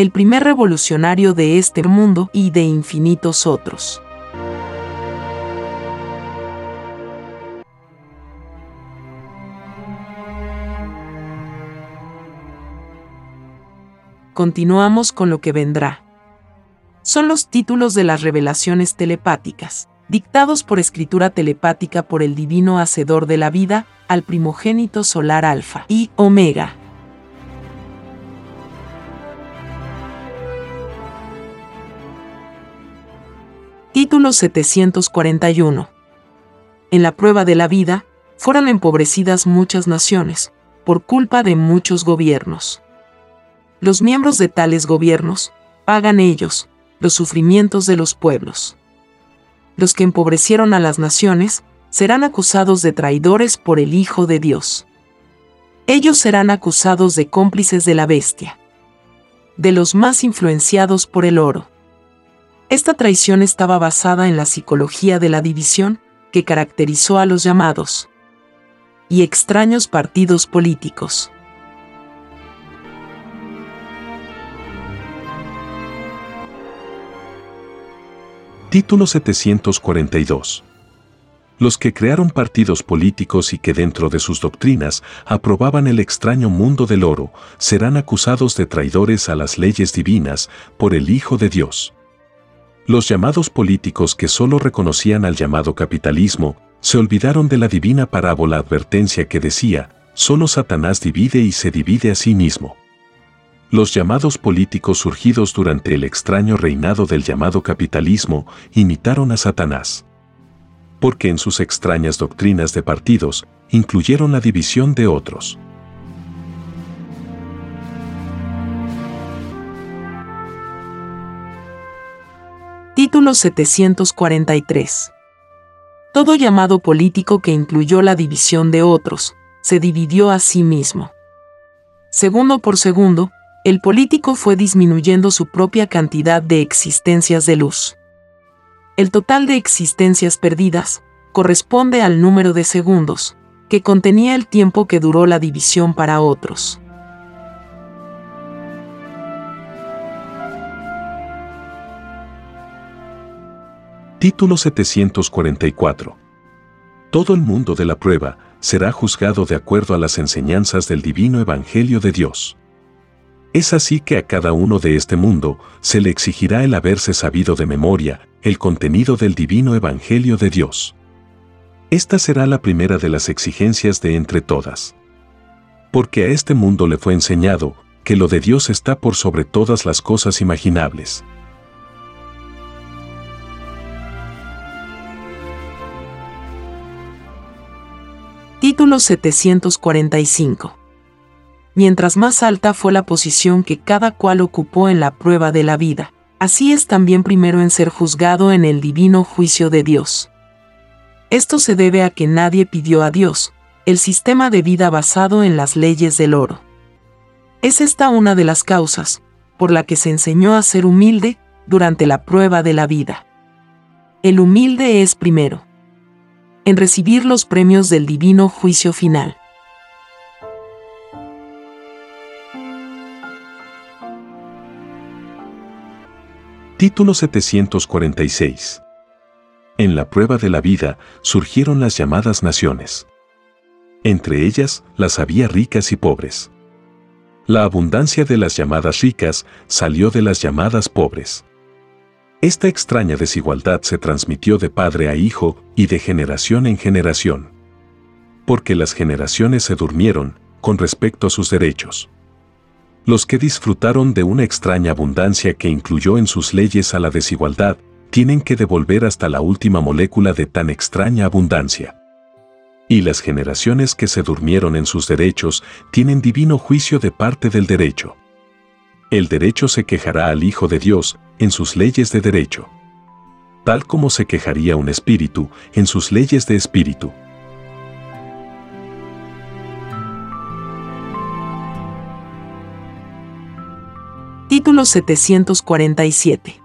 el primer revolucionario de este mundo y de infinitos otros. Continuamos con lo que vendrá. Son los títulos de las revelaciones telepáticas, dictados por escritura telepática por el divino hacedor de la vida, al primogénito solar alfa y omega. Título 741. En la prueba de la vida, fueron empobrecidas muchas naciones, por culpa de muchos gobiernos. Los miembros de tales gobiernos, pagan ellos, los sufrimientos de los pueblos. Los que empobrecieron a las naciones, serán acusados de traidores por el Hijo de Dios. Ellos serán acusados de cómplices de la bestia, de los más influenciados por el oro esta traición estaba basada en la psicología de la división que caracterizó a los llamados y extraños partidos políticos. Título 742 los que crearon partidos políticos y que dentro de sus doctrinas aprobaban el extraño mundo del oro, serán acusados de traidores a las leyes divinas por el Hijo de Dios. Los llamados políticos que solo reconocían al llamado capitalismo, se olvidaron de la divina parábola advertencia que decía, solo Satanás divide y se divide a sí mismo. Los llamados políticos surgidos durante el extraño reinado del llamado capitalismo imitaron a Satanás. Porque en sus extrañas doctrinas de partidos, incluyeron la división de otros. Título 743. Todo llamado político que incluyó la división de otros, se dividió a sí mismo. Segundo por segundo, el político fue disminuyendo su propia cantidad de existencias de luz. El total de existencias perdidas corresponde al número de segundos, que contenía el tiempo que duró la división para otros. Título 744. Todo el mundo de la prueba será juzgado de acuerdo a las enseñanzas del divino Evangelio de Dios. Es así que a cada uno de este mundo se le exigirá el haberse sabido de memoria el contenido del divino Evangelio de Dios. Esta será la primera de las exigencias de entre todas. Porque a este mundo le fue enseñado que lo de Dios está por sobre todas las cosas imaginables. Título 745 Mientras más alta fue la posición que cada cual ocupó en la prueba de la vida, así es también primero en ser juzgado en el divino juicio de Dios. Esto se debe a que nadie pidió a Dios, el sistema de vida basado en las leyes del oro. Es esta una de las causas, por la que se enseñó a ser humilde durante la prueba de la vida. El humilde es primero, en recibir los premios del divino juicio final. Título 746 En la prueba de la vida surgieron las llamadas naciones. Entre ellas las había ricas y pobres. La abundancia de las llamadas ricas salió de las llamadas pobres. Esta extraña desigualdad se transmitió de padre a hijo y de generación en generación. Porque las generaciones se durmieron con respecto a sus derechos. Los que disfrutaron de una extraña abundancia que incluyó en sus leyes a la desigualdad, tienen que devolver hasta la última molécula de tan extraña abundancia. Y las generaciones que se durmieron en sus derechos tienen divino juicio de parte del derecho. El derecho se quejará al Hijo de Dios en sus leyes de derecho. Tal como se quejaría un espíritu en sus leyes de espíritu. Título 747.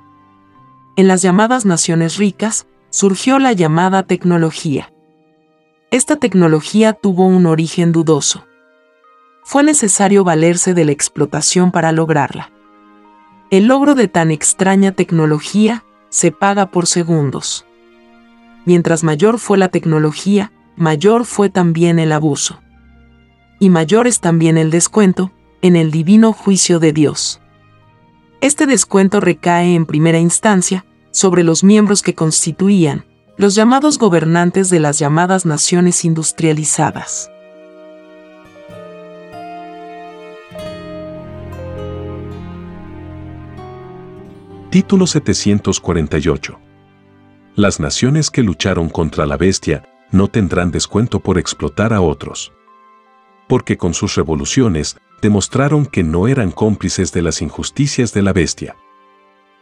En las llamadas naciones ricas, surgió la llamada tecnología. Esta tecnología tuvo un origen dudoso. Fue necesario valerse de la explotación para lograrla. El logro de tan extraña tecnología se paga por segundos. Mientras mayor fue la tecnología, mayor fue también el abuso. Y mayor es también el descuento, en el divino juicio de Dios. Este descuento recae en primera instancia sobre los miembros que constituían los llamados gobernantes de las llamadas naciones industrializadas. Título 748 Las naciones que lucharon contra la bestia no tendrán descuento por explotar a otros. Porque con sus revoluciones demostraron que no eran cómplices de las injusticias de la bestia.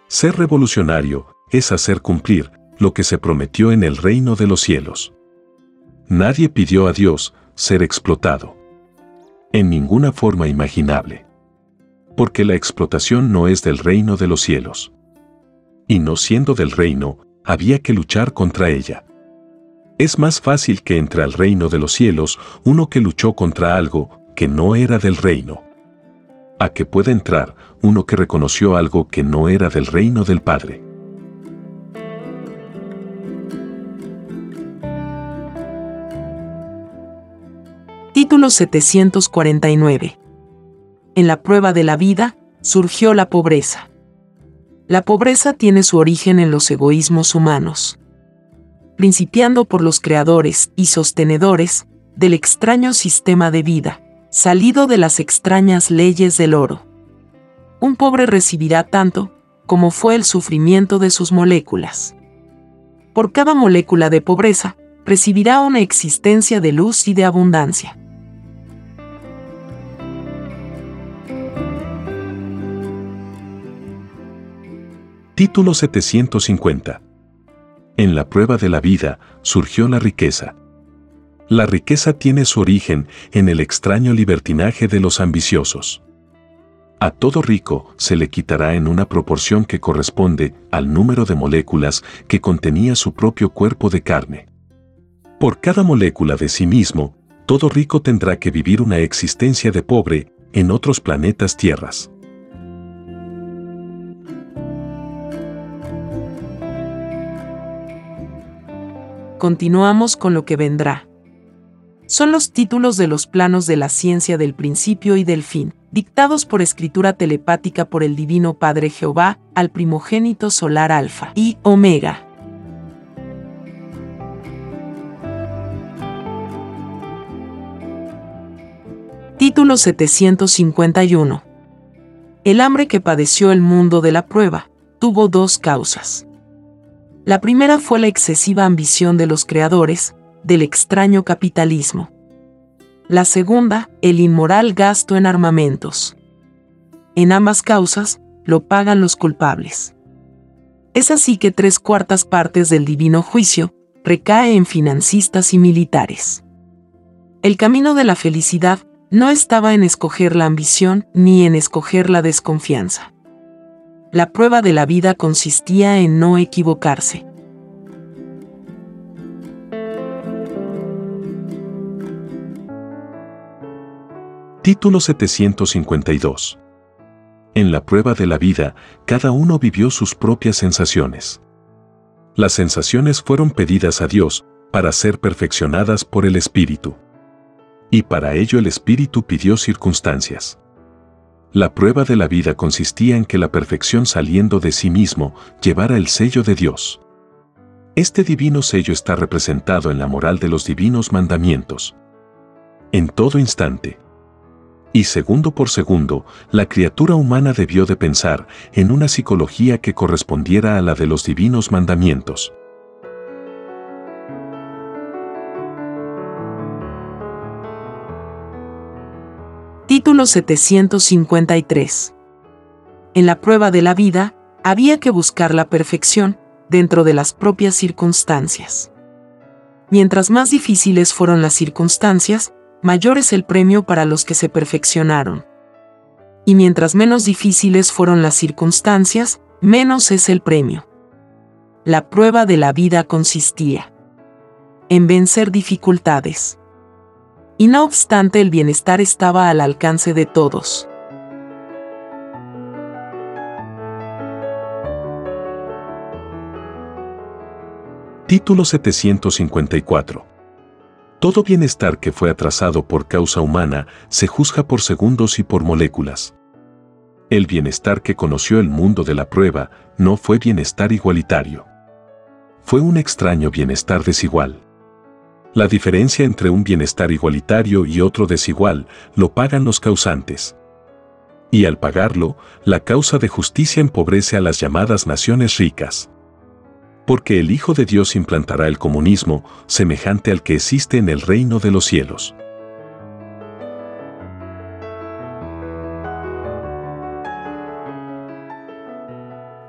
Ser revolucionario es hacer cumplir lo que se prometió en el reino de los cielos. Nadie pidió a Dios ser explotado. En ninguna forma imaginable. Porque la explotación no es del reino de los cielos. Y no siendo del reino, había que luchar contra ella. Es más fácil que entre al reino de los cielos uno que luchó contra algo que no era del reino. A que pueda entrar uno que reconoció algo que no era del reino del Padre. Título 749. En la prueba de la vida, surgió la pobreza. La pobreza tiene su origen en los egoísmos humanos. Principiando por los creadores y sostenedores del extraño sistema de vida, salido de las extrañas leyes del oro. Un pobre recibirá tanto como fue el sufrimiento de sus moléculas. Por cada molécula de pobreza, recibirá una existencia de luz y de abundancia. Título 750 En la prueba de la vida surgió la riqueza. La riqueza tiene su origen en el extraño libertinaje de los ambiciosos. A todo rico se le quitará en una proporción que corresponde al número de moléculas que contenía su propio cuerpo de carne. Por cada molécula de sí mismo, todo rico tendrá que vivir una existencia de pobre en otros planetas tierras. Continuamos con lo que vendrá son los títulos de los planos de la ciencia del principio y del fin, dictados por escritura telepática por el Divino Padre Jehová al primogénito solar Alfa y Omega. Título 751. El hambre que padeció el mundo de la prueba tuvo dos causas. La primera fue la excesiva ambición de los creadores, del extraño capitalismo. La segunda, el inmoral gasto en armamentos. En ambas causas, lo pagan los culpables. Es así que tres cuartas partes del divino juicio recae en financistas y militares. El camino de la felicidad no estaba en escoger la ambición ni en escoger la desconfianza. La prueba de la vida consistía en no equivocarse. Título 752 En la prueba de la vida, cada uno vivió sus propias sensaciones. Las sensaciones fueron pedidas a Dios para ser perfeccionadas por el Espíritu. Y para ello el Espíritu pidió circunstancias. La prueba de la vida consistía en que la perfección saliendo de sí mismo llevara el sello de Dios. Este divino sello está representado en la moral de los divinos mandamientos. En todo instante, y segundo por segundo, la criatura humana debió de pensar en una psicología que correspondiera a la de los divinos mandamientos. Título 753 En la prueba de la vida, había que buscar la perfección dentro de las propias circunstancias. Mientras más difíciles fueron las circunstancias, mayor es el premio para los que se perfeccionaron. Y mientras menos difíciles fueron las circunstancias, menos es el premio. La prueba de la vida consistía en vencer dificultades. Y no obstante el bienestar estaba al alcance de todos. Título 754 todo bienestar que fue atrasado por causa humana se juzga por segundos y por moléculas. El bienestar que conoció el mundo de la prueba no fue bienestar igualitario. Fue un extraño bienestar desigual. La diferencia entre un bienestar igualitario y otro desigual lo pagan los causantes. Y al pagarlo, la causa de justicia empobrece a las llamadas naciones ricas porque el Hijo de Dios implantará el comunismo semejante al que existe en el reino de los cielos.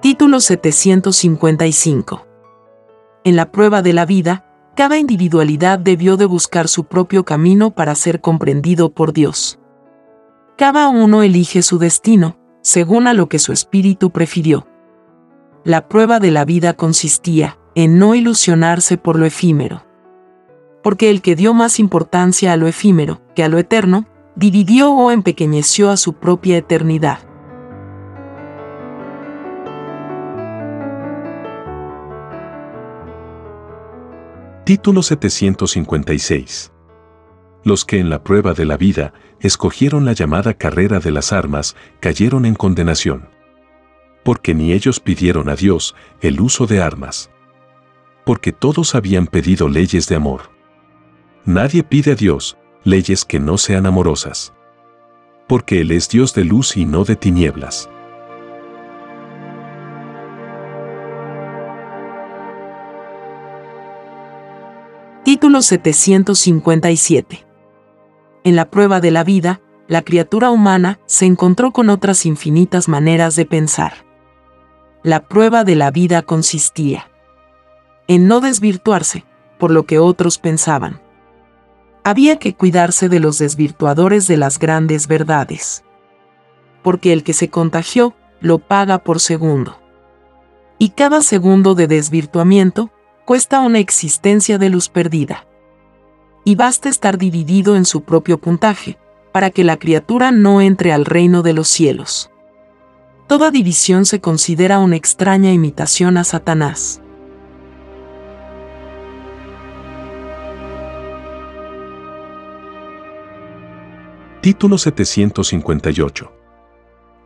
Título 755 En la prueba de la vida, cada individualidad debió de buscar su propio camino para ser comprendido por Dios. Cada uno elige su destino, según a lo que su espíritu prefirió la prueba de la vida consistía en no ilusionarse por lo efímero. Porque el que dio más importancia a lo efímero que a lo eterno, dividió o empequeñeció a su propia eternidad. Título 756 Los que en la prueba de la vida escogieron la llamada carrera de las armas cayeron en condenación porque ni ellos pidieron a Dios el uso de armas. Porque todos habían pedido leyes de amor. Nadie pide a Dios leyes que no sean amorosas. Porque Él es Dios de luz y no de tinieblas. Título 757 En la prueba de la vida, la criatura humana se encontró con otras infinitas maneras de pensar la prueba de la vida consistía en no desvirtuarse por lo que otros pensaban. Había que cuidarse de los desvirtuadores de las grandes verdades. Porque el que se contagió lo paga por segundo. Y cada segundo de desvirtuamiento cuesta una existencia de luz perdida. Y basta estar dividido en su propio puntaje, para que la criatura no entre al reino de los cielos. Toda división se considera una extraña imitación a Satanás. Título 758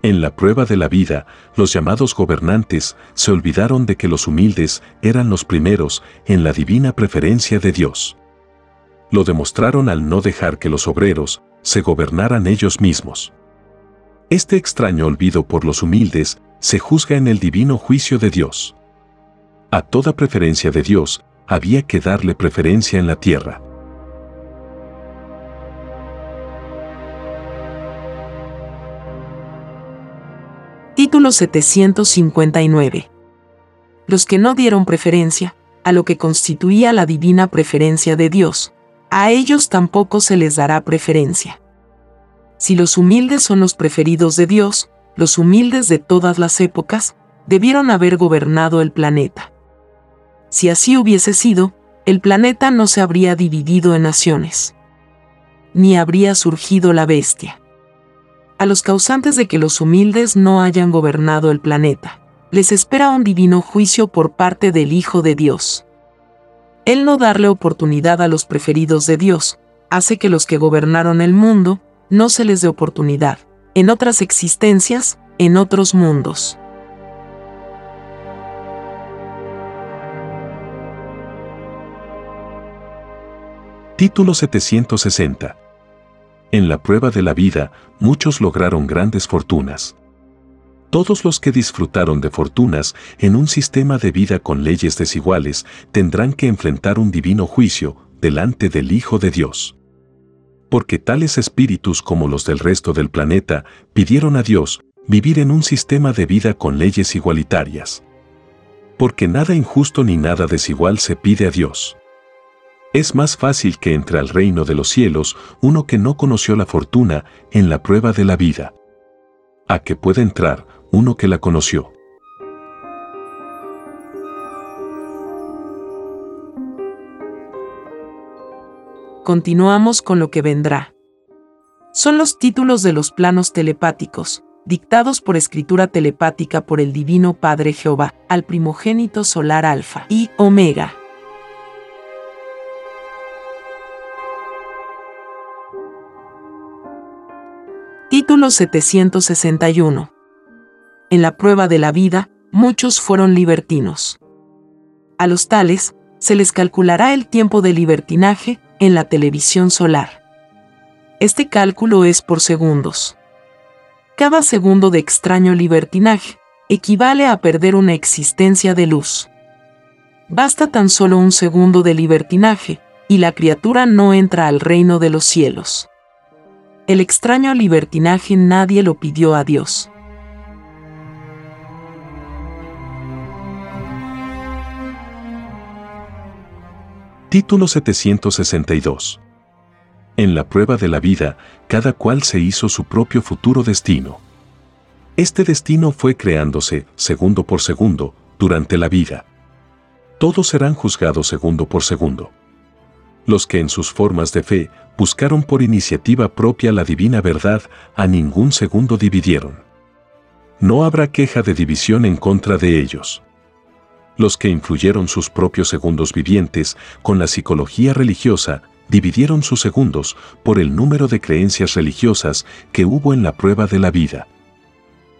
En la prueba de la vida, los llamados gobernantes se olvidaron de que los humildes eran los primeros en la divina preferencia de Dios. Lo demostraron al no dejar que los obreros se gobernaran ellos mismos Este extraño olvido por los humildes se juzga en el divino juicio de Dios. A toda preferencia de Dios había que darle preferencia en la tierra. Título 759. Los que no dieron preferencia a lo que constituía la divina preferencia de Dios, a ellos tampoco se les dará preferencia. Si los humildes son los preferidos de Dios, los humildes de todas las épocas, debieron haber gobernado el planeta. Si así hubiese sido, el planeta no se habría dividido en naciones, ni habría surgido la bestia a los causantes de que los humildes no hayan gobernado el planeta. Les espera un divino juicio por parte del Hijo de Dios. El no darle oportunidad a los preferidos de Dios hace que los que gobernaron el mundo no se les dé oportunidad, en otras existencias, en otros mundos. Título 760 en la prueba de la vida, muchos lograron grandes fortunas. Todos los que disfrutaron de fortunas en un sistema de vida con leyes desiguales tendrán que enfrentar un divino juicio delante del Hijo de Dios. Porque tales espíritus como los del resto del planeta pidieron a Dios vivir en un sistema de vida con leyes igualitarias. Porque nada injusto ni nada desigual se pide a Dios. Es más fácil que entre al reino de los cielos uno que no conoció la fortuna en la prueba de la vida, a que pueda entrar uno que la conoció. Continuamos con lo que vendrá. Son los títulos de los planos telepáticos, dictados por escritura telepática por el Divino Padre Jehová, al primogénito solar Alfa y Omega. Título 761. En la prueba de la vida, muchos fueron libertinos. A los tales, se les calculará el tiempo de libertinaje en la televisión solar. Este cálculo es por segundos. Cada segundo de extraño libertinaje equivale a perder una existencia de luz. Basta tan solo un segundo de libertinaje, y la criatura no entra al reino de los cielos. El extraño libertinaje nadie lo pidió a Dios. Título 762. En la prueba de la vida, cada cual se hizo su propio futuro destino. Este destino fue creándose, segundo por segundo, durante la vida. Todos serán juzgados segundo por segundo los que en sus formas de fe buscaron por iniciativa propia la divina verdad, a ningún segundo dividieron. No habrá queja de división en contra de ellos. Los que influyeron sus propios segundos vivientes con la psicología religiosa, dividieron sus segundos por el número de creencias religiosas que hubo en la prueba de la vida.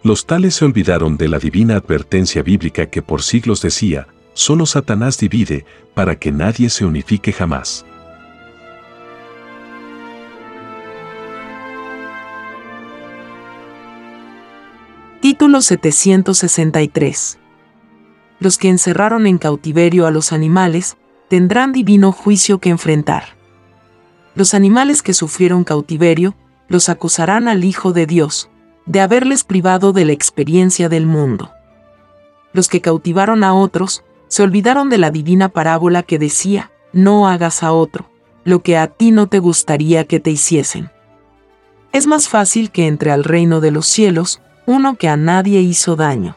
Los tales se olvidaron de la divina advertencia bíblica que por siglos decía, solo Satanás divide para que nadie se unifique jamás. Título 763. Los que encerraron en cautiverio a los animales tendrán divino juicio que enfrentar. Los animales que sufrieron cautiverio los acusarán al Hijo de Dios de haberles privado de la experiencia del mundo. Los que cautivaron a otros se olvidaron de la divina parábola que decía, no hagas a otro lo que a ti no te gustaría que te hiciesen. Es más fácil que entre al reino de los cielos uno que a nadie hizo daño.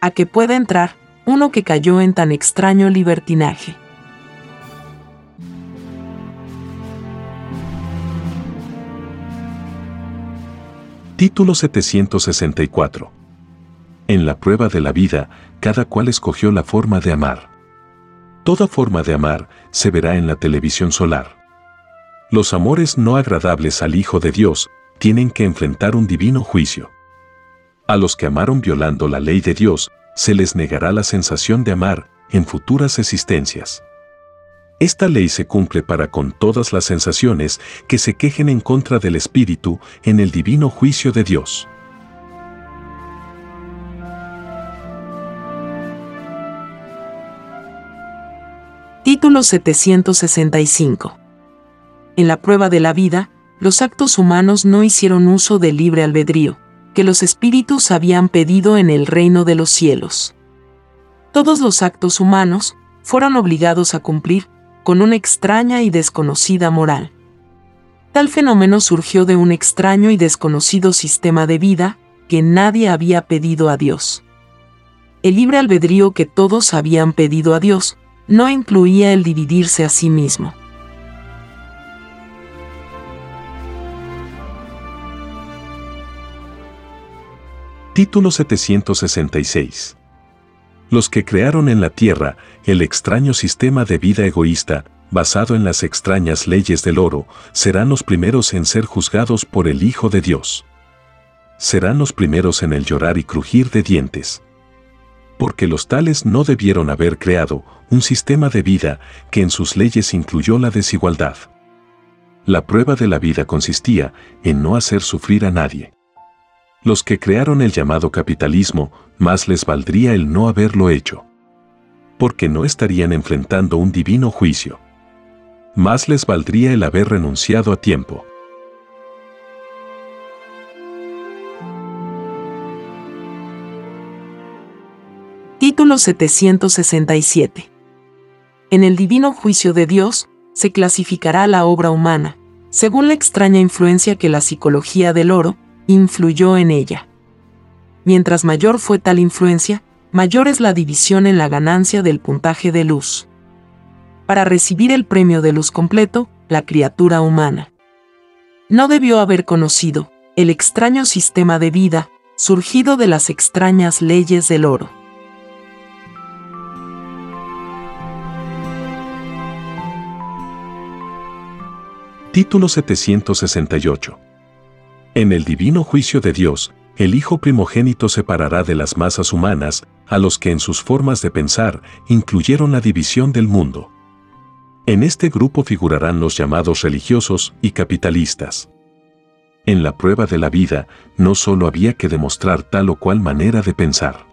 A que pueda entrar uno que cayó en tan extraño libertinaje. Título 764. En la prueba de la vida, cada cual escogió la forma de amar. Toda forma de amar se verá en la televisión solar. Los amores no agradables al Hijo de Dios tienen que enfrentar un divino juicio. A los que amaron violando la ley de Dios, se les negará la sensación de amar en futuras existencias. Esta ley se cumple para con todas las sensaciones que se quejen en contra del espíritu en el divino juicio de Dios. Título 765. En la prueba de la vida, los actos humanos no hicieron uso del libre albedrío, que los espíritus habían pedido en el reino de los cielos. Todos los actos humanos fueron obligados a cumplir con una extraña y desconocida moral. Tal fenómeno surgió de un extraño y desconocido sistema de vida que nadie había pedido a Dios. El libre albedrío que todos habían pedido a Dios no incluía el dividirse a sí mismo. Título 766. Los que crearon en la Tierra el extraño sistema de vida egoísta, basado en las extrañas leyes del oro, serán los primeros en ser juzgados por el Hijo de Dios. Serán los primeros en el llorar y crujir de dientes porque los tales no debieron haber creado un sistema de vida que en sus leyes incluyó la desigualdad. La prueba de la vida consistía en no hacer sufrir a nadie. Los que crearon el llamado capitalismo, más les valdría el no haberlo hecho. Porque no estarían enfrentando un divino juicio. Más les valdría el haber renunciado a tiempo. Título 767. En el divino juicio de Dios, se clasificará la obra humana, según la extraña influencia que la psicología del oro influyó en ella. Mientras mayor fue tal influencia, mayor es la división en la ganancia del puntaje de luz. Para recibir el premio de luz completo, la criatura humana no debió haber conocido el extraño sistema de vida surgido de las extrañas leyes del oro. Título 768. En el divino juicio de Dios, el Hijo primogénito separará de las masas humanas a los que en sus formas de pensar incluyeron la división del mundo. En este grupo figurarán los llamados religiosos y capitalistas. En la prueba de la vida, no solo había que demostrar tal o cual manera de pensar.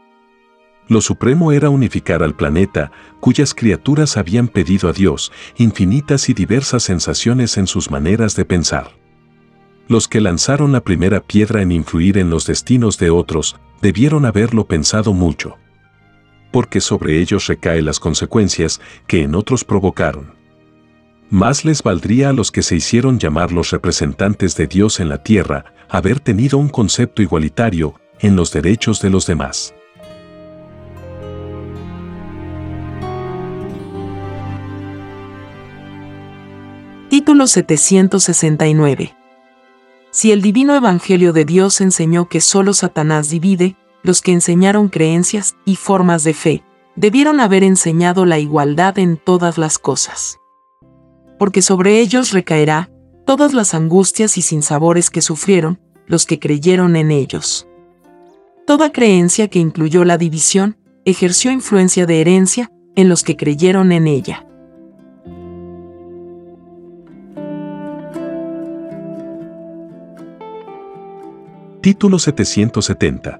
Lo supremo era unificar al planeta, cuyas criaturas habían pedido a Dios infinitas y diversas sensaciones en sus maneras de pensar. Los que lanzaron la primera piedra en influir en los destinos de otros, debieron haberlo pensado mucho. Porque sobre ellos recaen las consecuencias que en otros provocaron. Más les valdría a los que se hicieron llamar los representantes de Dios en la tierra haber tenido un concepto igualitario en los derechos de los demás. Título 769. Si el divino Evangelio de Dios enseñó que solo Satanás divide, los que enseñaron creencias y formas de fe, debieron haber enseñado la igualdad en todas las cosas. Porque sobre ellos recaerá todas las angustias y sinsabores que sufrieron los que creyeron en ellos. Toda creencia que incluyó la división ejerció influencia de herencia en los que creyeron en ella. Título 770.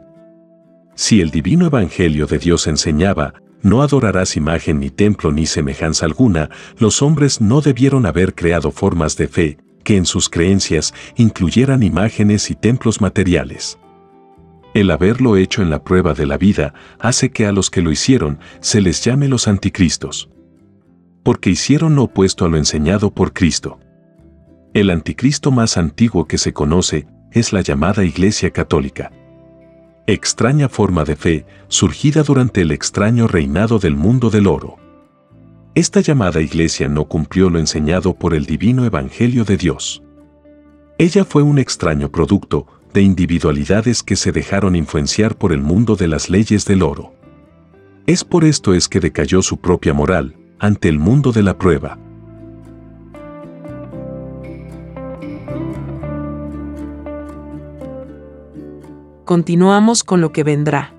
Si el divino evangelio de Dios enseñaba, no adorarás imagen ni templo ni semejanza alguna, los hombres no debieron haber creado formas de fe que en sus creencias incluyeran imágenes y templos materiales. El haberlo hecho en la prueba de la vida hace que a los que lo hicieron se les llame los anticristos. Porque hicieron lo opuesto a lo enseñado por Cristo. El anticristo más antiguo que se conoce es la llamada Iglesia Católica. Extraña forma de fe surgida durante el extraño reinado del mundo del oro. Esta llamada Iglesia no cumplió lo enseñado por el divino Evangelio de Dios. Ella fue un extraño producto de individualidades que se dejaron influenciar por el mundo de las leyes del oro. Es por esto es que decayó su propia moral ante el mundo de la prueba. Continuamos con lo que vendrá.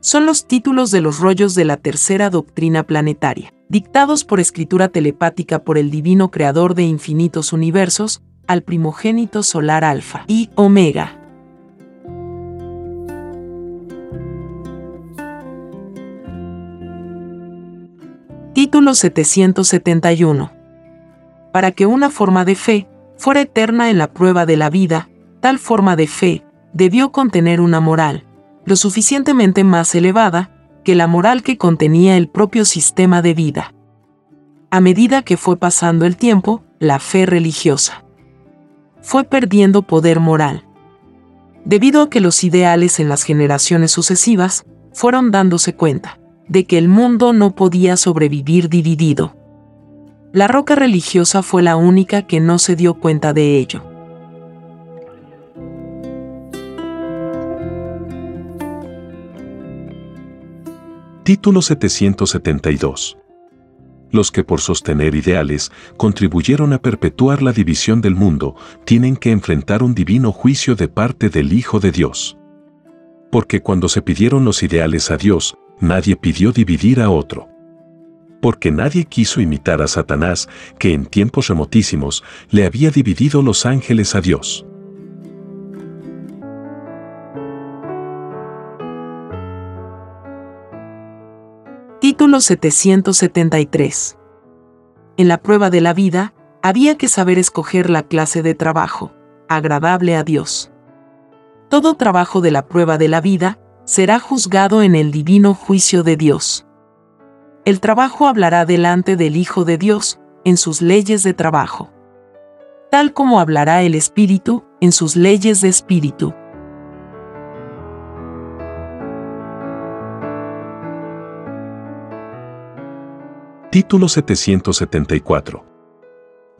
Son los títulos de los rollos de la tercera doctrina planetaria. dictados por escritura telepática por el divino creador de infinitos universos, al primogénito solar Alfa y Omega. Título 771. Para que una forma de fe fuera eterna en la prueba de la vida, tal forma de fe debió contener una moral, lo suficientemente más elevada que la moral que contenía el propio sistema de vida. A medida que fue pasando el tiempo, la fe religiosa fue perdiendo poder moral. Debido a que los ideales en las generaciones sucesivas fueron dándose cuenta de que el mundo no podía sobrevivir dividido. La roca religiosa fue la única que no se dio cuenta de ello. Título 772. Los que por sostener ideales contribuyeron a perpetuar la división del mundo tienen que enfrentar un divino juicio de parte del Hijo de Dios. Porque cuando se pidieron los ideales a Dios, nadie pidió dividir a otro. Porque nadie quiso imitar a Satanás, que en tiempos remotísimos le había dividido los ángeles a Dios. Título 773. En la prueba de la vida, había que saber escoger la clase de trabajo, agradable a Dios. Todo trabajo de la prueba de la vida será juzgado en el divino juicio de Dios. El trabajo hablará delante del Hijo de Dios en sus leyes de trabajo, tal como hablará el Espíritu en sus leyes de Espíritu. Título 774.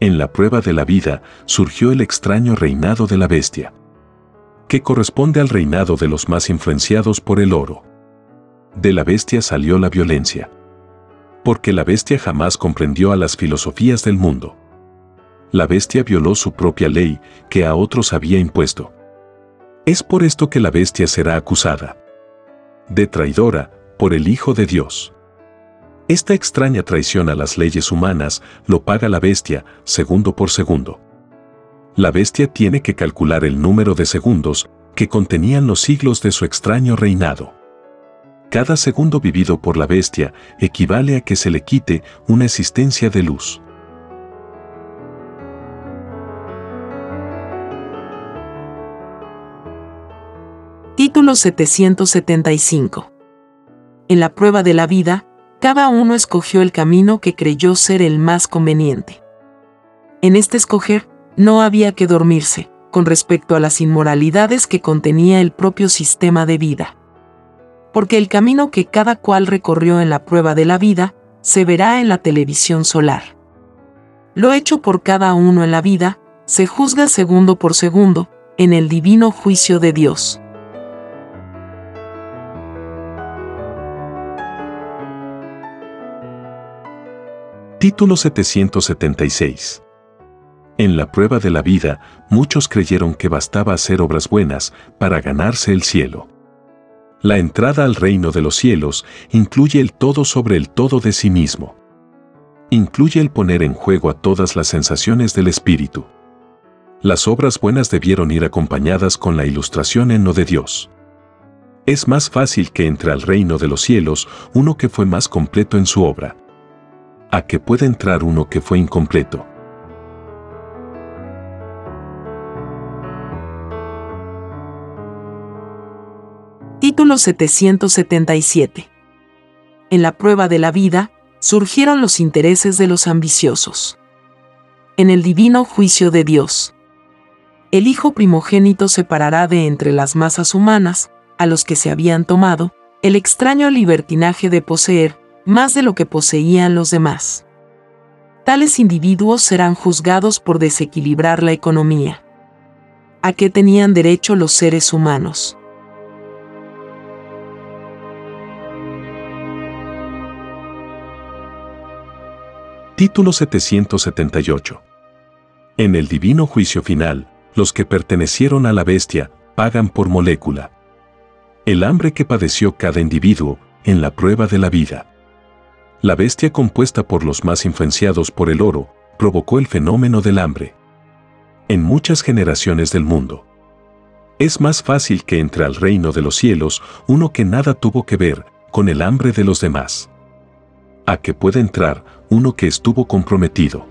En la prueba de la vida surgió el extraño reinado de la bestia, que corresponde al reinado de los más influenciados por el oro. De la bestia salió la violencia, porque la bestia jamás comprendió a las filosofías del mundo. La bestia violó su propia ley que a otros había impuesto. Es por esto que la bestia será acusada de traidora por el Hijo de Dios. Esta extraña traición a las leyes humanas lo paga la bestia, segundo por segundo. La bestia tiene que calcular el número de segundos que contenían los siglos de su extraño reinado. Cada segundo vivido por la bestia equivale a que se le quite una existencia de luz. Título 775. En la prueba de la vida, cada uno escogió el camino que creyó ser el más conveniente. En este escoger, no había que dormirse, con respecto a las inmoralidades que contenía el propio sistema de vida. Porque el camino que cada cual recorrió en la prueba de la vida, se verá en la televisión solar. Lo hecho por cada uno en la vida, se juzga segundo por segundo, en el divino juicio de Dios. Título 776. En la prueba de la vida, muchos creyeron que bastaba hacer obras buenas para ganarse el cielo. La entrada al reino de los cielos incluye el todo sobre el todo de sí mismo. Incluye el poner en juego a todas las sensaciones del espíritu. Las obras buenas debieron ir acompañadas con la ilustración en lo de Dios. Es más fácil que entre al reino de los cielos uno que fue más completo en su obra a que pueda entrar uno que fue incompleto. Título 777. En la prueba de la vida, surgieron los intereses de los ambiciosos. En el divino juicio de Dios. El Hijo primogénito separará de entre las masas humanas, a los que se habían tomado, el extraño libertinaje de poseer, más de lo que poseían los demás. Tales individuos serán juzgados por desequilibrar la economía. ¿A qué tenían derecho los seres humanos? Título 778. En el divino juicio final, los que pertenecieron a la bestia pagan por molécula. El hambre que padeció cada individuo en la prueba de la vida La bestia compuesta por los más influenciados por el oro provocó el fenómeno del hambre. En muchas generaciones del mundo. Es más fácil que entre al reino de los cielos uno que nada tuvo que ver con el hambre de los demás. A que pueda entrar uno que estuvo comprometido.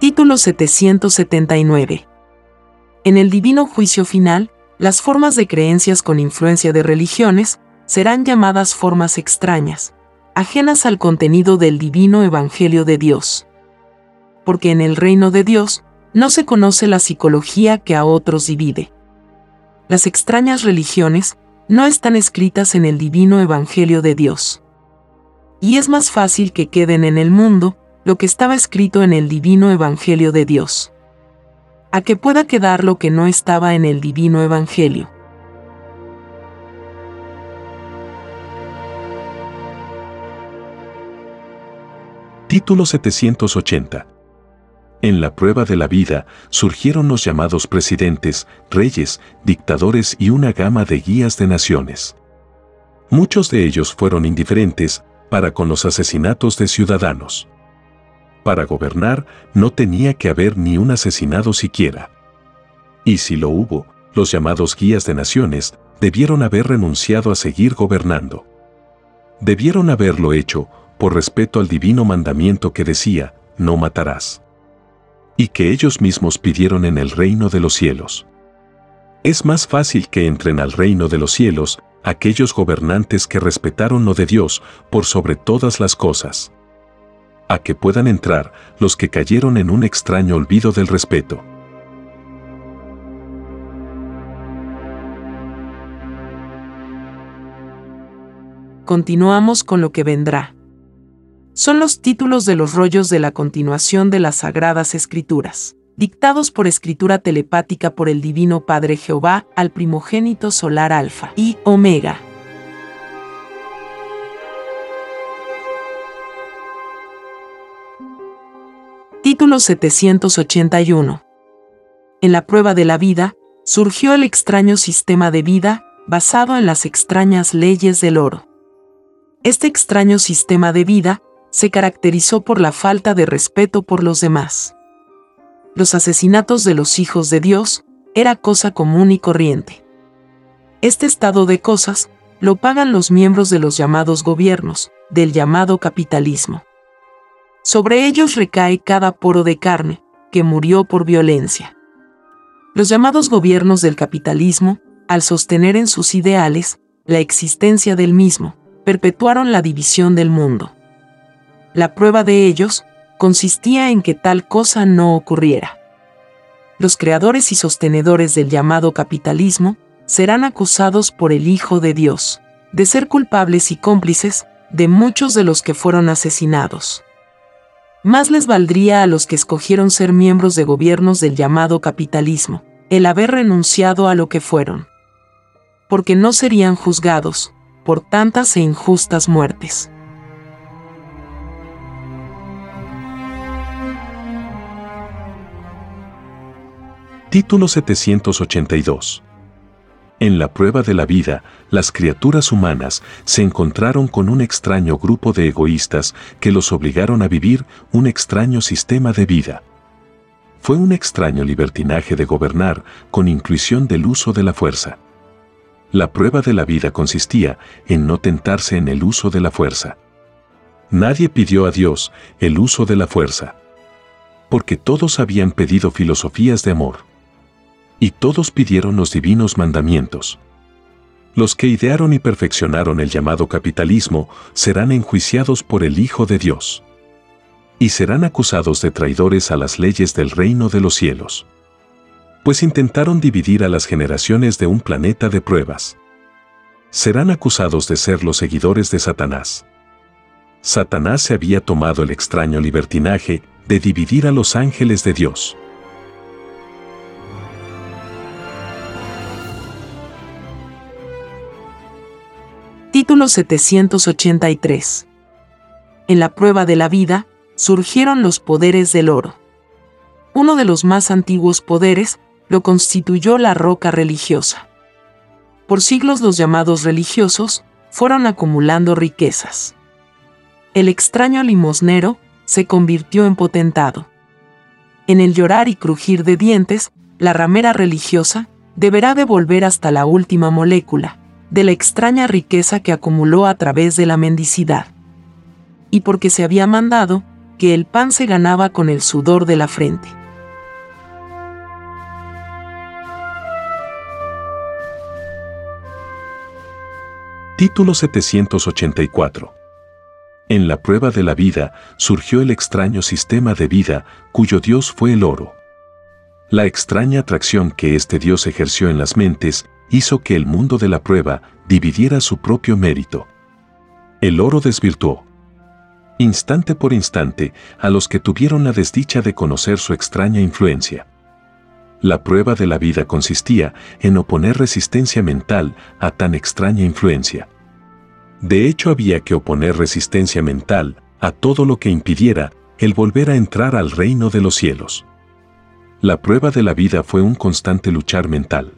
Título 779. En el divino juicio final, las formas de creencias con influencia de religiones serán llamadas formas extrañas, ajenas al contenido del divino Evangelio de Dios. Porque en el reino de Dios no se conoce la psicología que a otros divide. Las extrañas religiones no están escritas en el divino Evangelio de Dios. Y es más fácil que queden en el mundo lo que estaba escrito en el divino Evangelio de Dios. A que pueda quedar lo que no estaba en el divino Evangelio. Título 780. En la prueba de la vida surgieron los llamados presidentes, reyes, dictadores y una gama de guías de naciones. Muchos de ellos fueron indiferentes para con los asesinatos de ciudadanos. Para gobernar no tenía que haber ni un asesinado siquiera. Y si lo hubo, los llamados guías de naciones debieron haber renunciado a seguir gobernando. Debieron haberlo hecho por respeto al divino mandamiento que decía, no matarás. Y que ellos mismos pidieron en el reino de los cielos. Es más fácil que entren al reino de los cielos aquellos gobernantes que respetaron lo de Dios por sobre todas las cosas a que puedan entrar los que cayeron en un extraño olvido del respeto. Continuamos con lo que vendrá. Son los títulos de los rollos de la continuación de las Sagradas Escrituras, dictados por escritura telepática por el Divino Padre Jehová al primogénito solar Alfa y Omega. Título 781. En la prueba de la vida, surgió el extraño sistema de vida, basado en las extrañas leyes del oro. Este extraño sistema de vida se caracterizó por la falta de respeto por los demás. Los asesinatos de los hijos de Dios era cosa común y corriente. Este estado de cosas lo pagan los miembros de los llamados gobiernos, del llamado capitalismo. Sobre ellos recae cada poro de carne, que murió por violencia. Los llamados gobiernos del capitalismo, al sostener en sus ideales la existencia del mismo, perpetuaron la división del mundo. La prueba de ellos consistía en que tal cosa no ocurriera. Los creadores y sostenedores del llamado capitalismo serán acusados por el Hijo de Dios, de ser culpables y cómplices de muchos de los que fueron asesinados más les valdría a los que escogieron ser miembros de gobiernos del llamado capitalismo, el haber renunciado a lo que fueron. Porque no serían juzgados por tantas e injustas muertes. Título 782 en la prueba de la vida, las criaturas humanas se encontraron con un extraño grupo de egoístas que los obligaron a vivir un extraño sistema de vida. Fue un extraño libertinaje de gobernar con inclusión del uso de la fuerza. La prueba de la vida consistía en no tentarse en el uso de la fuerza. Nadie pidió a Dios el uso de la fuerza. Porque todos habían pedido filosofías de amor y todos pidieron los divinos mandamientos. Los que idearon y perfeccionaron el llamado capitalismo serán enjuiciados por el Hijo de Dios. Y serán acusados de traidores a las leyes del reino de los cielos. Pues intentaron dividir a las generaciones de un planeta de pruebas. Serán acusados de ser los seguidores de Satanás. Satanás se había tomado el extraño libertinaje de dividir a los ángeles de Dios. Título 783. En la prueba de la vida, surgieron los poderes del oro. Uno de los más antiguos poderes lo constituyó la roca religiosa. por siglos los llamados religiosos fueron acumulando riquezas. El extraño limosnero se convirtió en potentado. En el llorar y crujir de dientes, la ramera religiosa deberá devolver hasta la última molécula de la extraña riqueza que acumuló a través de la mendicidad. Y porque se había mandado que el pan se ganaba con el sudor de la frente. Título 784 en la prueba de la vida surgió el extraño sistema de vida cuyo Dios fue el oro. La extraña atracción que este Dios ejerció en las mentes hizo que el mundo de la prueba dividiera su propio mérito. El oro desvirtuó, instante por instante, a los que tuvieron la desdicha de conocer su extraña influencia. La prueba de la vida consistía en oponer resistencia mental a tan extraña influencia. De hecho había que oponer resistencia mental a todo lo que impidiera el volver a entrar al reino de los cielos. La prueba de la vida fue un constante luchar mental.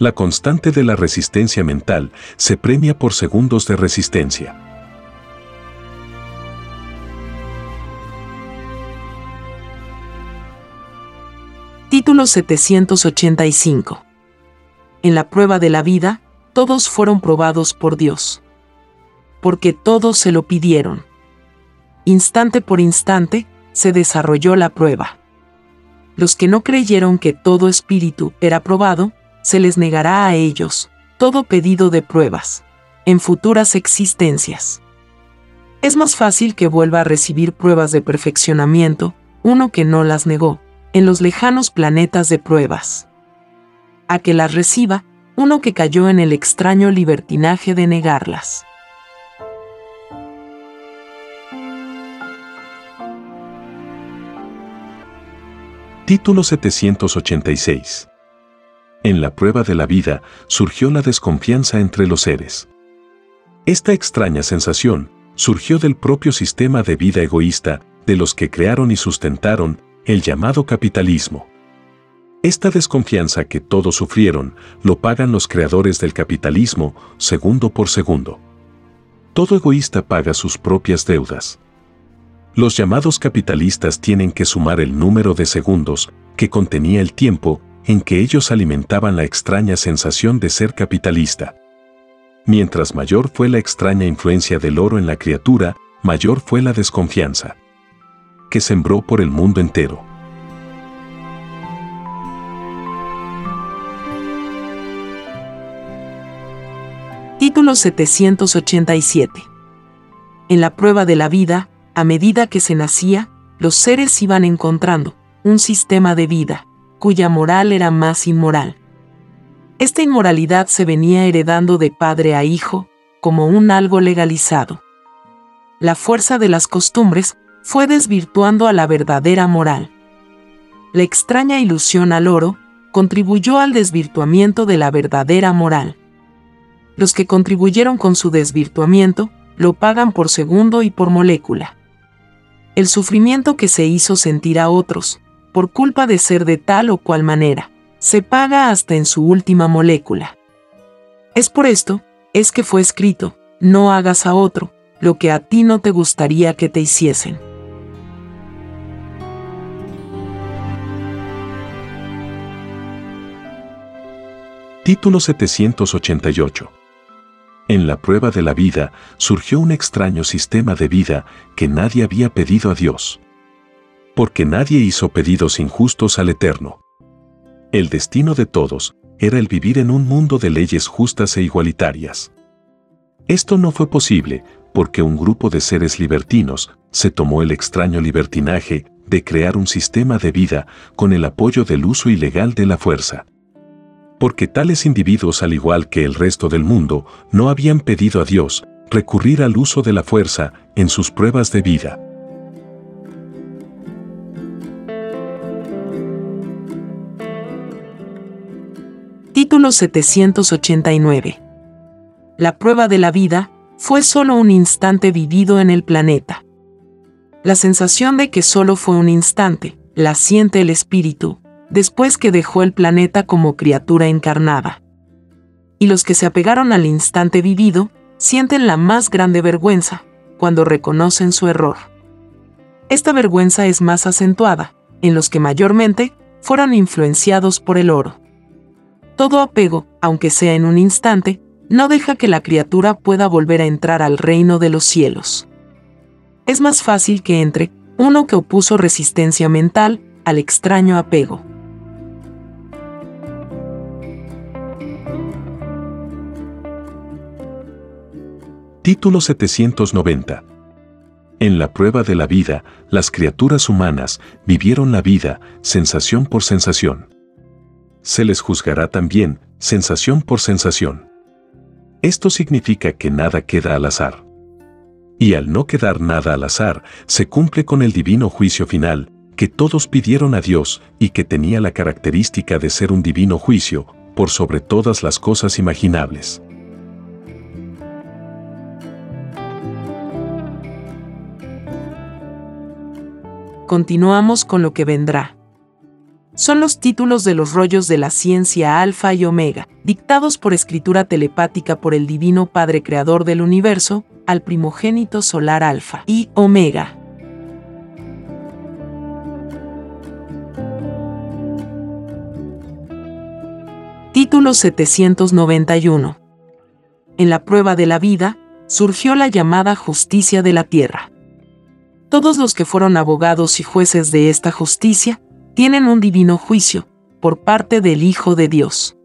La constante de la resistencia mental se premia por segundos de resistencia. Título 785 En la prueba de la vida, todos fueron probados por Dios porque todos se lo pidieron. Instante por instante, se desarrolló la prueba. Los que no creyeron que todo espíritu era probado, se les negará a ellos todo pedido de pruebas, en futuras existencias. Es más fácil que vuelva a recibir pruebas de perfeccionamiento, uno que no las negó, en los lejanos planetas de pruebas. A que las reciba, uno que cayó en el extraño libertinaje de negarlas. Título 786. En la prueba de la vida surgió la desconfianza entre los seres. Esta extraña sensación surgió del propio sistema de vida egoísta de los que crearon y sustentaron el llamado capitalismo. Esta desconfianza que todos sufrieron lo pagan los creadores del capitalismo segundo por segundo. Todo egoísta paga sus propias deudas. Los llamados capitalistas tienen que sumar el número de segundos que contenía el tiempo en que ellos alimentaban la extraña sensación de ser capitalista. Mientras mayor fue la extraña influencia del oro en la criatura, mayor fue la desconfianza que sembró por el mundo entero. Título 787 En la prueba de la vida, a medida que se nacía, los seres iban encontrando un sistema de vida, cuya moral era más inmoral. Esta inmoralidad se venía heredando de padre a hijo, como un algo legalizado. La fuerza de las costumbres fue desvirtuando a la verdadera moral. La extraña ilusión al oro contribuyó al desvirtuamiento de la verdadera moral. Los que contribuyeron con su desvirtuamiento lo pagan por segundo y por molécula el sufrimiento que se hizo sentir a otros, por culpa de ser de tal o cual manera, se paga hasta en su última molécula. Es por esto, es que fue escrito, no hagas a otro lo que a ti no te gustaría que te hiciesen. Título 788 en la prueba de la vida surgió un extraño sistema de vida que nadie había pedido a Dios. Porque nadie hizo pedidos injustos al Eterno. El destino de todos era el vivir en un mundo de leyes justas e igualitarias. Esto no fue posible porque un grupo de seres libertinos se tomó el extraño libertinaje de crear un sistema de vida con el apoyo del uso ilegal de la fuerza porque tales individuos al igual que el resto del mundo no habían pedido a Dios recurrir al uso de la fuerza en sus pruebas de vida. Título 789 La prueba de la vida fue solo un instante vivido en el planeta. La sensación de que solo fue un instante, la siente el espíritu, después que dejó el planeta como criatura encarnada. y los que se apegaron al instante vivido sienten la más grande vergüenza cuando reconocen su error. Esta vergüenza es más acentuada en los que mayormente fueron influenciados por el oro. Todo apego, aunque sea en un instante, no deja que la criatura pueda volver a entrar al reino de los cielos. Es más fácil que entre uno que opuso resistencia mental al extraño apego. Título 790 en la prueba de la vida, las criaturas humanas vivieron la vida sensación por sensación. Se les juzgará también sensación por sensación. Esto significa que nada queda al azar. Y al no quedar nada al azar, se cumple con el divino juicio final, que todos pidieron a Dios y que tenía la característica de ser un divino juicio, por sobre todas las cosas imaginables. continuamos con lo que vendrá. Son los títulos de los rollos de la ciencia alfa y omega, dictados por escritura telepática por el Divino Padre Creador del Universo, al primogénito solar alfa y omega. Título 791. En la prueba de la vida, surgió la llamada justicia de la tierra. Todos los que fueron abogados y jueces de esta justicia tienen un divino juicio por parte del Hijo de Dios.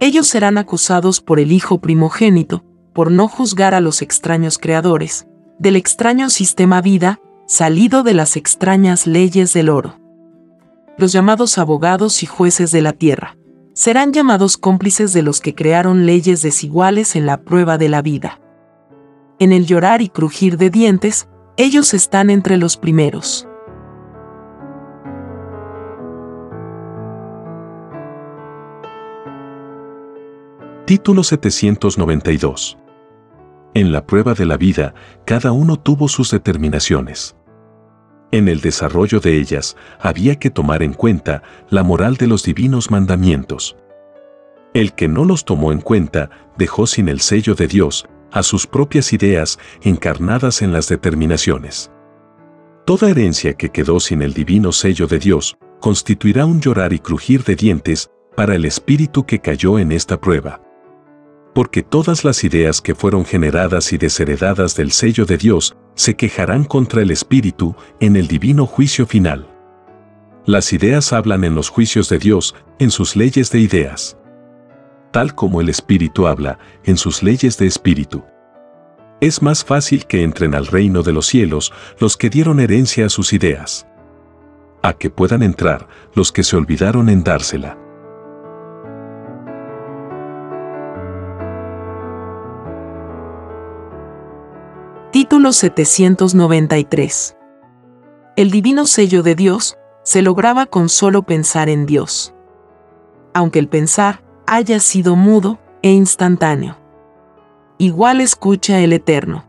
Ellos serán acusados por el Hijo primogénito por no juzgar a los extraños creadores, del extraño sistema vida, salido de las extrañas leyes del oro. Los llamados abogados y jueces de la tierra serán llamados cómplices de los que crearon leyes desiguales en la prueba de la vida. En el llorar y crujir de dientes, ellos están entre los primeros. Título 792. En la prueba de la vida, cada uno tuvo sus determinaciones. En el desarrollo de ellas, había que tomar en cuenta la moral de los divinos mandamientos. El que no los tomó en cuenta dejó sin el sello de Dios a sus propias ideas encarnadas en las determinaciones. Toda herencia que quedó sin el divino sello de Dios constituirá un llorar y crujir de dientes para el espíritu que cayó en esta prueba. Porque todas las ideas que fueron generadas y desheredadas del sello de Dios se quejarán contra el espíritu en el divino juicio final. Las ideas hablan en los juicios de Dios, en sus leyes de ideas tal como el Espíritu habla en sus leyes de Espíritu. Es más fácil que entren al reino de los cielos los que dieron herencia a sus ideas, a que puedan entrar los que se olvidaron en dársela. Título 793 El divino sello de Dios se lograba con solo pensar en Dios. Aunque el pensar haya sido mudo e instantáneo. Igual escucha el Eterno.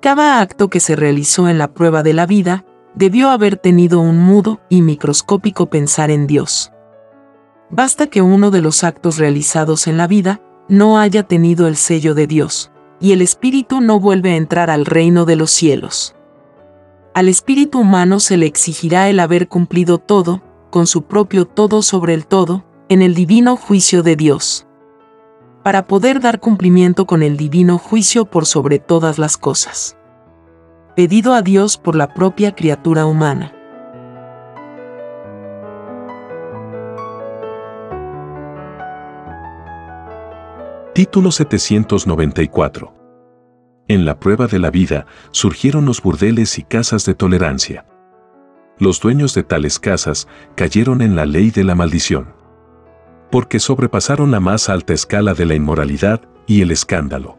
Cada acto que se realizó en la prueba de la vida debió haber tenido un mudo y microscópico pensar en Dios. Basta que uno de los actos realizados en la vida no haya tenido el sello de Dios, y el espíritu no vuelve a entrar al reino de los cielos. Al espíritu humano se le exigirá el haber cumplido todo, con su propio todo sobre el todo, en el divino juicio de Dios. Para poder dar cumplimiento con el divino juicio por sobre todas las cosas. Pedido a Dios por la propia criatura humana. Título 794. En la prueba de la vida surgieron los burdeles y casas de tolerancia. Los dueños de tales casas cayeron en la ley de la maldición porque sobrepasaron la más alta escala de la inmoralidad y el escándalo.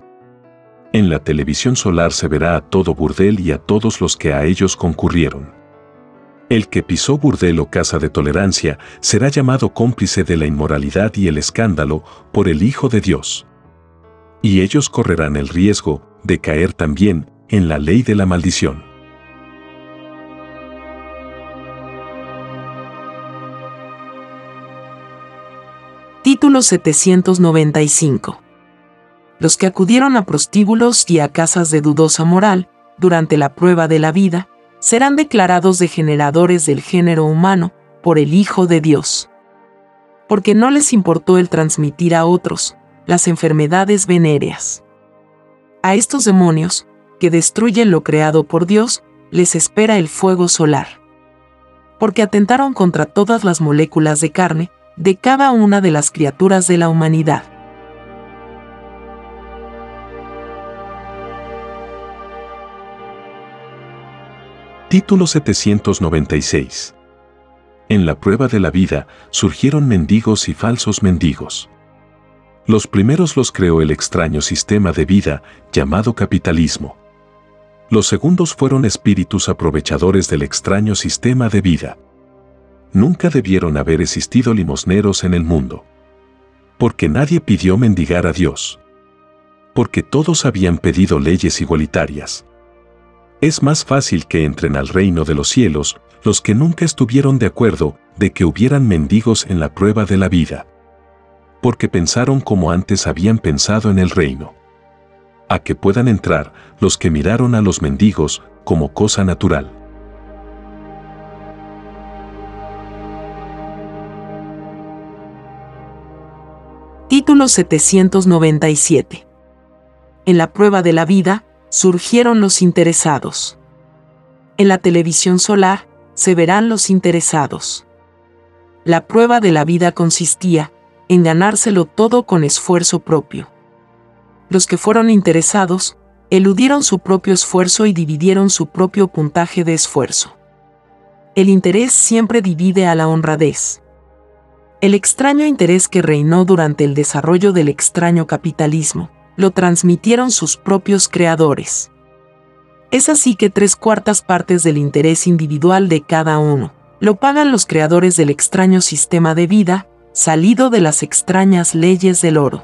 En la televisión solar se verá a todo burdel y a todos los que a ellos concurrieron. El que pisó burdel o casa de tolerancia será llamado cómplice de la inmoralidad y el escándalo por el Hijo de Dios. Y ellos correrán el riesgo de caer también en la ley de la maldición. Título 795. Los que acudieron a prostíbulos y a casas de dudosa moral, durante la prueba de la vida, serán declarados degeneradores del género humano por el Hijo de Dios. Porque no les importó el transmitir a otros las enfermedades venéreas. A estos demonios, que destruyen lo creado por Dios, les espera el fuego solar. Porque atentaron contra todas las moléculas de carne de cada una de las criaturas de la humanidad. Título 796. En la prueba de la vida surgieron mendigos y falsos mendigos. Los primeros los creó el extraño sistema de vida llamado capitalismo. Los segundos fueron espíritus aprovechadores del extraño sistema de vida. Nunca debieron haber existido limosneros en el mundo. Porque nadie pidió mendigar a Dios. Porque todos habían pedido leyes igualitarias es más fácil que entren al reino de los cielos los que nunca estuvieron de acuerdo de que hubieran mendigos en la prueba de la vida. Porque pensaron como antes habían pensado en el reino. A que puedan entrar los que miraron a los mendigos como cosa natural. Título 797. En la prueba de la vida, surgieron los interesados. En la televisión solar se verán los interesados. La prueba de la vida consistía en ganárselo todo con esfuerzo propio. Los que fueron interesados eludieron su propio esfuerzo y dividieron su propio puntaje de esfuerzo. El interés siempre divide a la honradez. El extraño interés que reinó durante el desarrollo del extraño capitalismo lo transmitieron sus propios creadores. Es así que tres cuartas partes del interés individual de cada uno lo pagan los creadores del extraño sistema de vida, salido de las extrañas leyes del oro.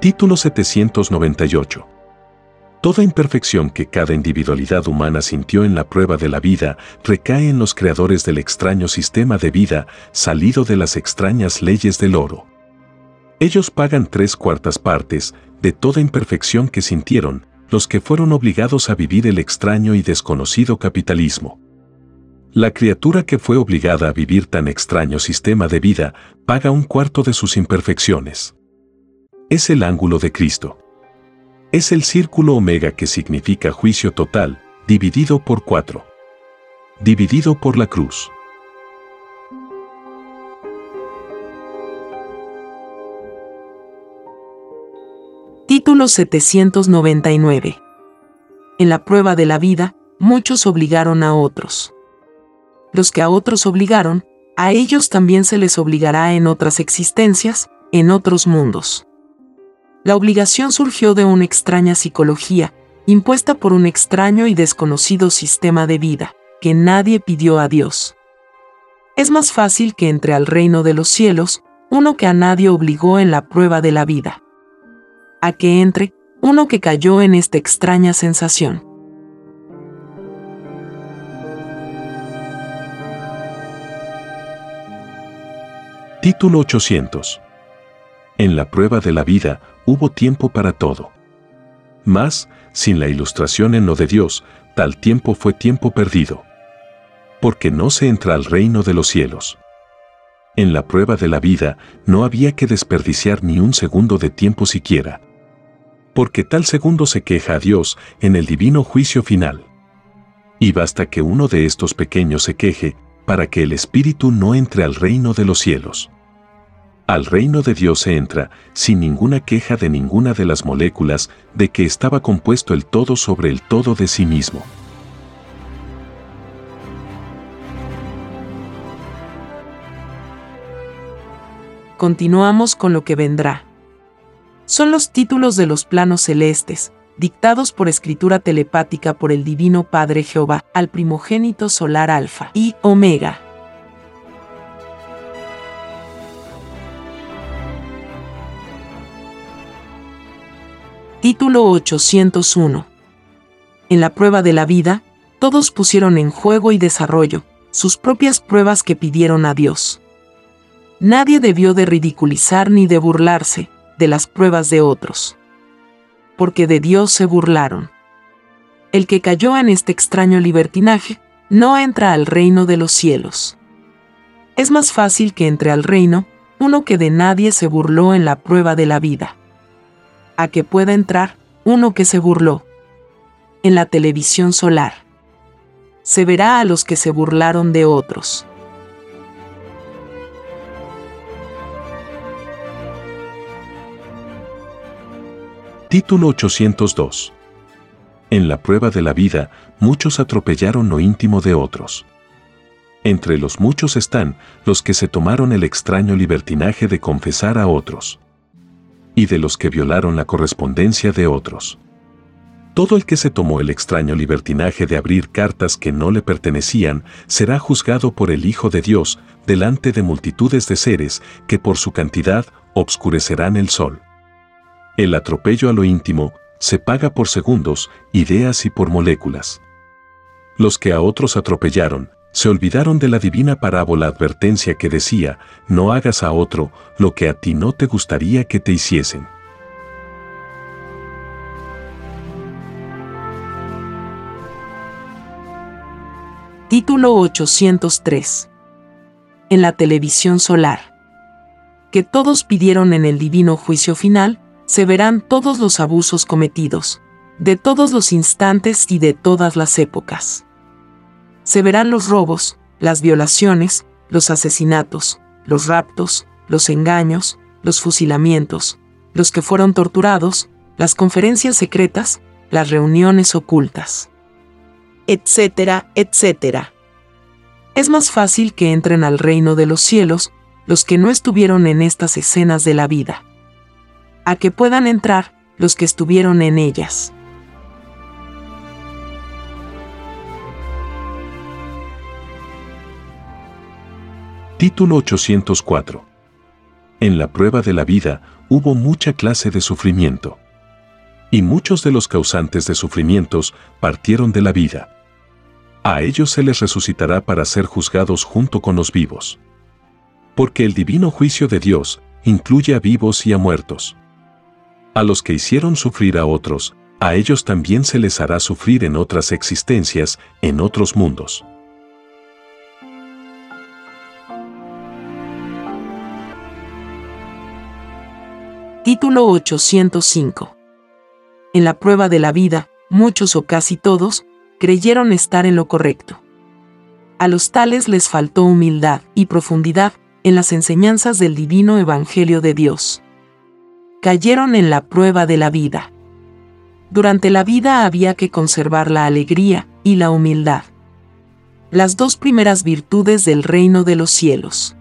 Título 798 Toda imperfección que cada individualidad humana sintió en la prueba de la vida recae en los creadores del extraño sistema de vida salido de las extrañas leyes del oro. Ellos pagan tres cuartas partes de toda imperfección que sintieron los que fueron obligados a vivir el extraño y desconocido capitalismo. La criatura que fue obligada a vivir tan extraño sistema de vida paga un cuarto de sus imperfecciones. Es el ángulo de Cristo. Es el círculo omega que significa juicio total, dividido por 4. Dividido por la cruz. Título 799. En la prueba de la vida, muchos obligaron a otros. Los que a otros obligaron, a ellos también se les obligará en otras existencias, en otros mundos. La obligación surgió de una extraña psicología, impuesta por un extraño y desconocido sistema de vida, que nadie pidió a Dios. Es más fácil que entre al reino de los cielos uno que a nadie obligó en la prueba de la vida, a que entre uno que cayó en esta extraña sensación. Título 800 En la prueba de la vida, hubo tiempo para todo. Mas, sin la ilustración en lo de Dios, tal tiempo fue tiempo perdido. Porque no se entra al reino de los cielos. En la prueba de la vida no había que desperdiciar ni un segundo de tiempo siquiera. Porque tal segundo se queja a Dios en el divino juicio final. Y basta que uno de estos pequeños se queje para que el Espíritu no entre al reino de los cielos. Al reino de Dios se entra sin ninguna queja de ninguna de las moléculas de que estaba compuesto el todo sobre el todo de sí mismo. Continuamos con lo que vendrá. Son los títulos de los planos celestes, dictados por escritura telepática por el Divino Padre Jehová al primogénito solar Alfa y Omega Título 801. En la prueba de la vida, todos pusieron en juego y desarrollo sus propias pruebas que pidieron a Dios. Nadie debió de ridiculizar ni de burlarse de las pruebas de otros. Porque de Dios se burlaron. El que cayó en este extraño libertinaje no entra al reino de los cielos. Es más fácil que entre al reino uno que de nadie se burló en la prueba de la vida. A que pueda entrar uno que se burló. En la televisión solar. Se verá a los que se burlaron de otros. Título 802. En la prueba de la vida, muchos atropellaron lo íntimo de otros. Entre los muchos están los que se tomaron el extraño libertinaje de confesar a otros. Y de los que violaron la correspondencia de otros. Todo el que se tomó el extraño libertinaje de abrir cartas que no le pertenecían será juzgado por el Hijo de Dios delante de multitudes de seres que por su cantidad obscurecerán el sol. El atropello a lo íntimo se paga por segundos, ideas y por moléculas. Los que a otros atropellaron, se olvidaron de la divina parábola advertencia que decía, no hagas a otro lo que a ti no te gustaría que te hiciesen. Título 803. En la televisión solar. Que todos pidieron en el divino juicio final, se verán todos los abusos cometidos, de todos los instantes y de todas las épocas. Se verán los robos, las violaciones, los asesinatos, los raptos, los engaños, los fusilamientos, los que fueron torturados, las conferencias secretas, las reuniones ocultas, etcétera, etcétera. Es más fácil que entren al reino de los cielos los que no estuvieron en estas escenas de la vida a que puedan entrar los que estuvieron en ellas. Título 804. En la prueba de la vida hubo mucha clase de sufrimiento. Y muchos de los causantes de sufrimientos partieron de la vida. A ellos se les resucitará para ser juzgados junto con los vivos. Porque el divino juicio de Dios incluye a vivos y a muertos. A los que hicieron sufrir a otros, a ellos también se les hará sufrir en otras existencias, en otros mundos. Título 805. En la prueba de la vida, muchos o casi todos, creyeron estar en lo correcto. A los tales les faltó humildad y profundidad en las enseñanzas del divino Evangelio de Dios cayeron en la prueba de la vida. Durante la vida había que conservar la alegría y la humildad. Las dos primeras virtudes del reino de los cielos.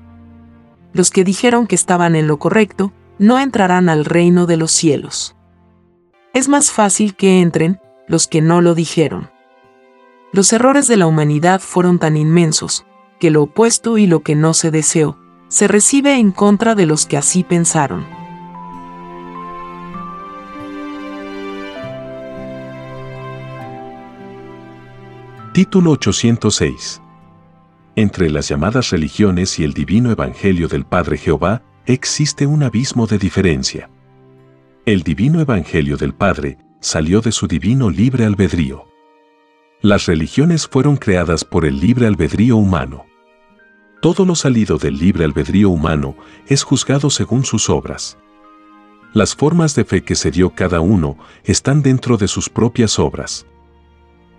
Los que dijeron que estaban en lo correcto, no entrarán al reino de los cielos. Es más fácil que entren los que no lo dijeron. Los errores de la humanidad fueron tan inmensos, que lo opuesto y lo que no se deseó, se recibe en contra de los que así pensaron. Título 806. Entre las llamadas religiones y el divino evangelio del Padre Jehová existe un abismo de diferencia. El divino evangelio del Padre salió de su divino libre albedrío. Las religiones fueron creadas por el libre albedrío humano. Todo lo salido del libre albedrío humano es juzgado según sus obras. Las formas de fe que se dio cada uno están dentro de sus propias obras.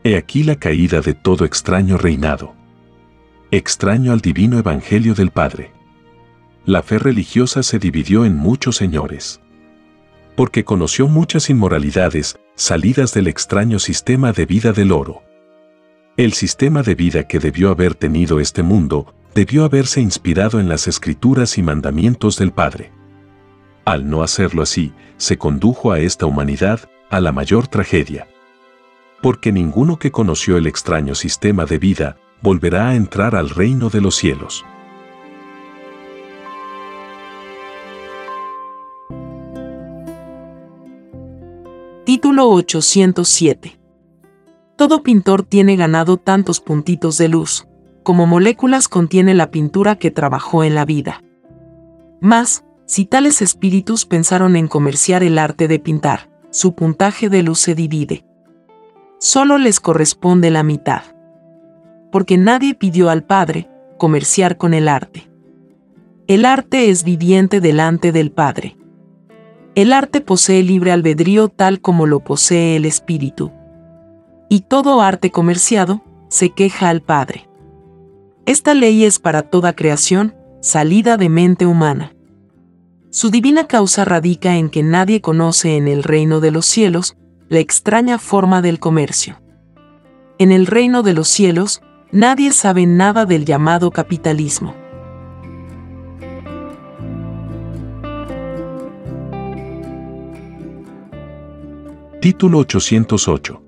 He aquí la caída de todo extraño reinado. Extraño al divino evangelio del Padre. La fe religiosa se dividió en muchos señores. Porque conoció muchas inmoralidades salidas del extraño sistema de vida del oro. El sistema de vida que debió haber tenido este mundo debió haberse inspirado en las escrituras y mandamientos del Padre. Al no hacerlo así, se condujo a esta humanidad a la mayor tragedia porque ninguno que conoció el extraño sistema de vida volverá a entrar al reino de los cielos. Título 807. Todo pintor tiene ganado tantos puntitos de luz, como moléculas contiene la pintura que trabajó en la vida. Más, si tales espíritus pensaron en comerciar el arte de pintar, su puntaje de luz se divide. Solo les corresponde la mitad. Porque nadie pidió al Padre comerciar con el arte. El arte es viviente delante del Padre. El arte posee libre albedrío tal como lo posee el espíritu. Y todo arte comerciado se queja al Padre. Esta ley es para toda creación, salida de mente humana. Su divina causa radica en que nadie conoce en el reino de los cielos la extraña forma del comercio. En el reino de los cielos, nadie sabe nada del llamado capitalismo. Título 808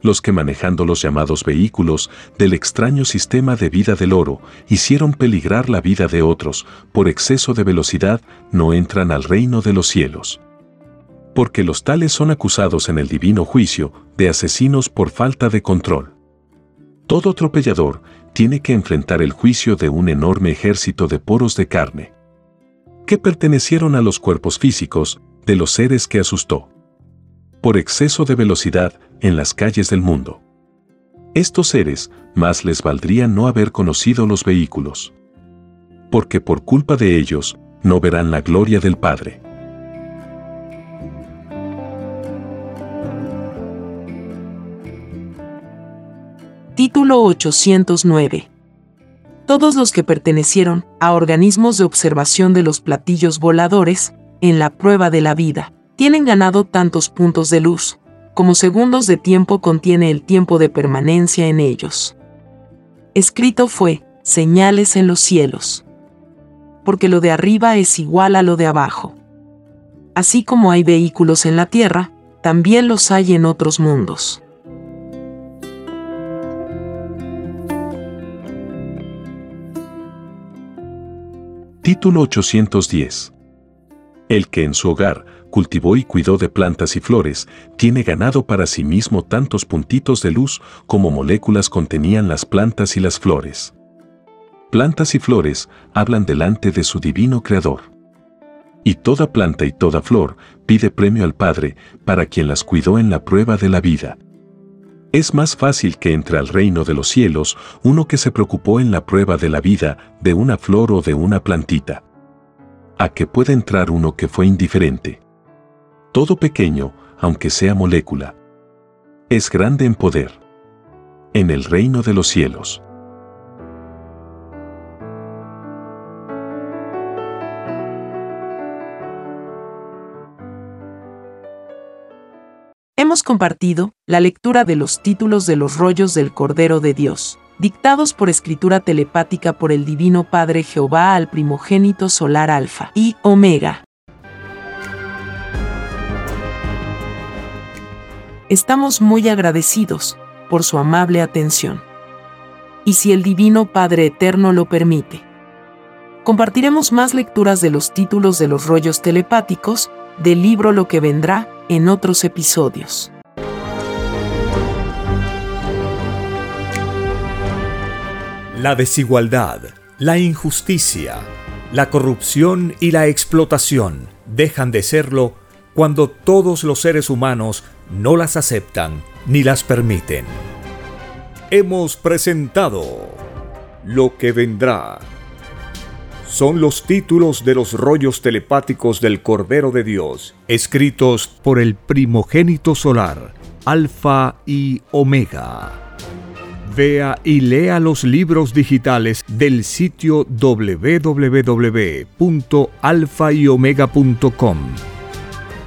los que manejando los llamados vehículos del extraño sistema de vida del oro hicieron peligrar la vida de otros por exceso de velocidad no entran al reino de los cielos. Porque los tales son acusados en el divino juicio de asesinos por falta de control. Todo atropellador tiene que enfrentar el juicio de un enorme ejército de poros de carne, que pertenecieron a los cuerpos físicos de los seres que asustó por exceso de velocidad en las calles del mundo. Estos seres más les valdría no haber conocido los vehículos. Porque por culpa de ellos no verán la gloria del Padre. Título 809 todos los que pertenecieron a organismos de observación de los platillos voladores, en la prueba de la vida, tienen ganado tantos puntos de luz, como segundos de tiempo contiene el tiempo de permanencia en ellos. Escrito fue, señales en los cielos. Porque lo de arriba es igual a lo de abajo. Así como hay vehículos en la tierra, también los hay en otros mundos. Título 810 El que en su hogar cultivó y cuidó de plantas y flores, tiene ganado para sí mismo tantos puntitos de luz como moléculas contenían las plantas y las flores. Plantas y flores hablan delante de su divino Creador. Y toda planta y toda flor pide premio al Padre para quien las cuidó en la prueba de la vida. Es más fácil que entre al reino de los cielos uno que se preocupó en la prueba de la vida de una flor o de una plantita. A que pueda entrar uno que fue indiferente todo pequeño, aunque sea molécula. Es grande en poder. En el reino de los cielos. Hemos compartido la lectura de los títulos de los rollos del Cordero de Dios, dictados por escritura telepática por el Divino Padre Jehová al primogénito solar Alfa y Omega, Estamos muy agradecidos por su amable atención. Y si el Divino Padre Eterno lo permite, compartiremos más lecturas de los títulos de los rollos telepáticos del libro Lo que vendrá en otros episodios. La desigualdad, la injusticia, la corrupción y la explotación dejan de serlo cuando todos los seres humanos no las aceptan ni las permiten. Hemos presentado Lo que vendrá. Son los títulos de los rollos telepáticos del Cordero de Dios, escritos por el primogénito solar, Alfa y Omega. Vea y lea los libros digitales del sitio www.alfayomega.com.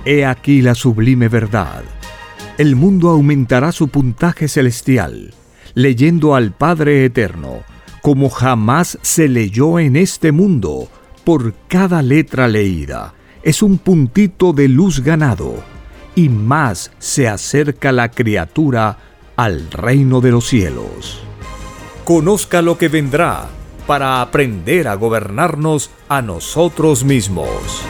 He aquí la sublime verdad el mundo aumentará su puntaje celestial, leyendo al Padre Eterno, como jamás se leyó en este mundo, por cada letra leída. Es un puntito de luz ganado, y más se acerca la criatura al reino de los cielos. Conozca lo que vendrá para aprender a gobernarnos a nosotros mismos.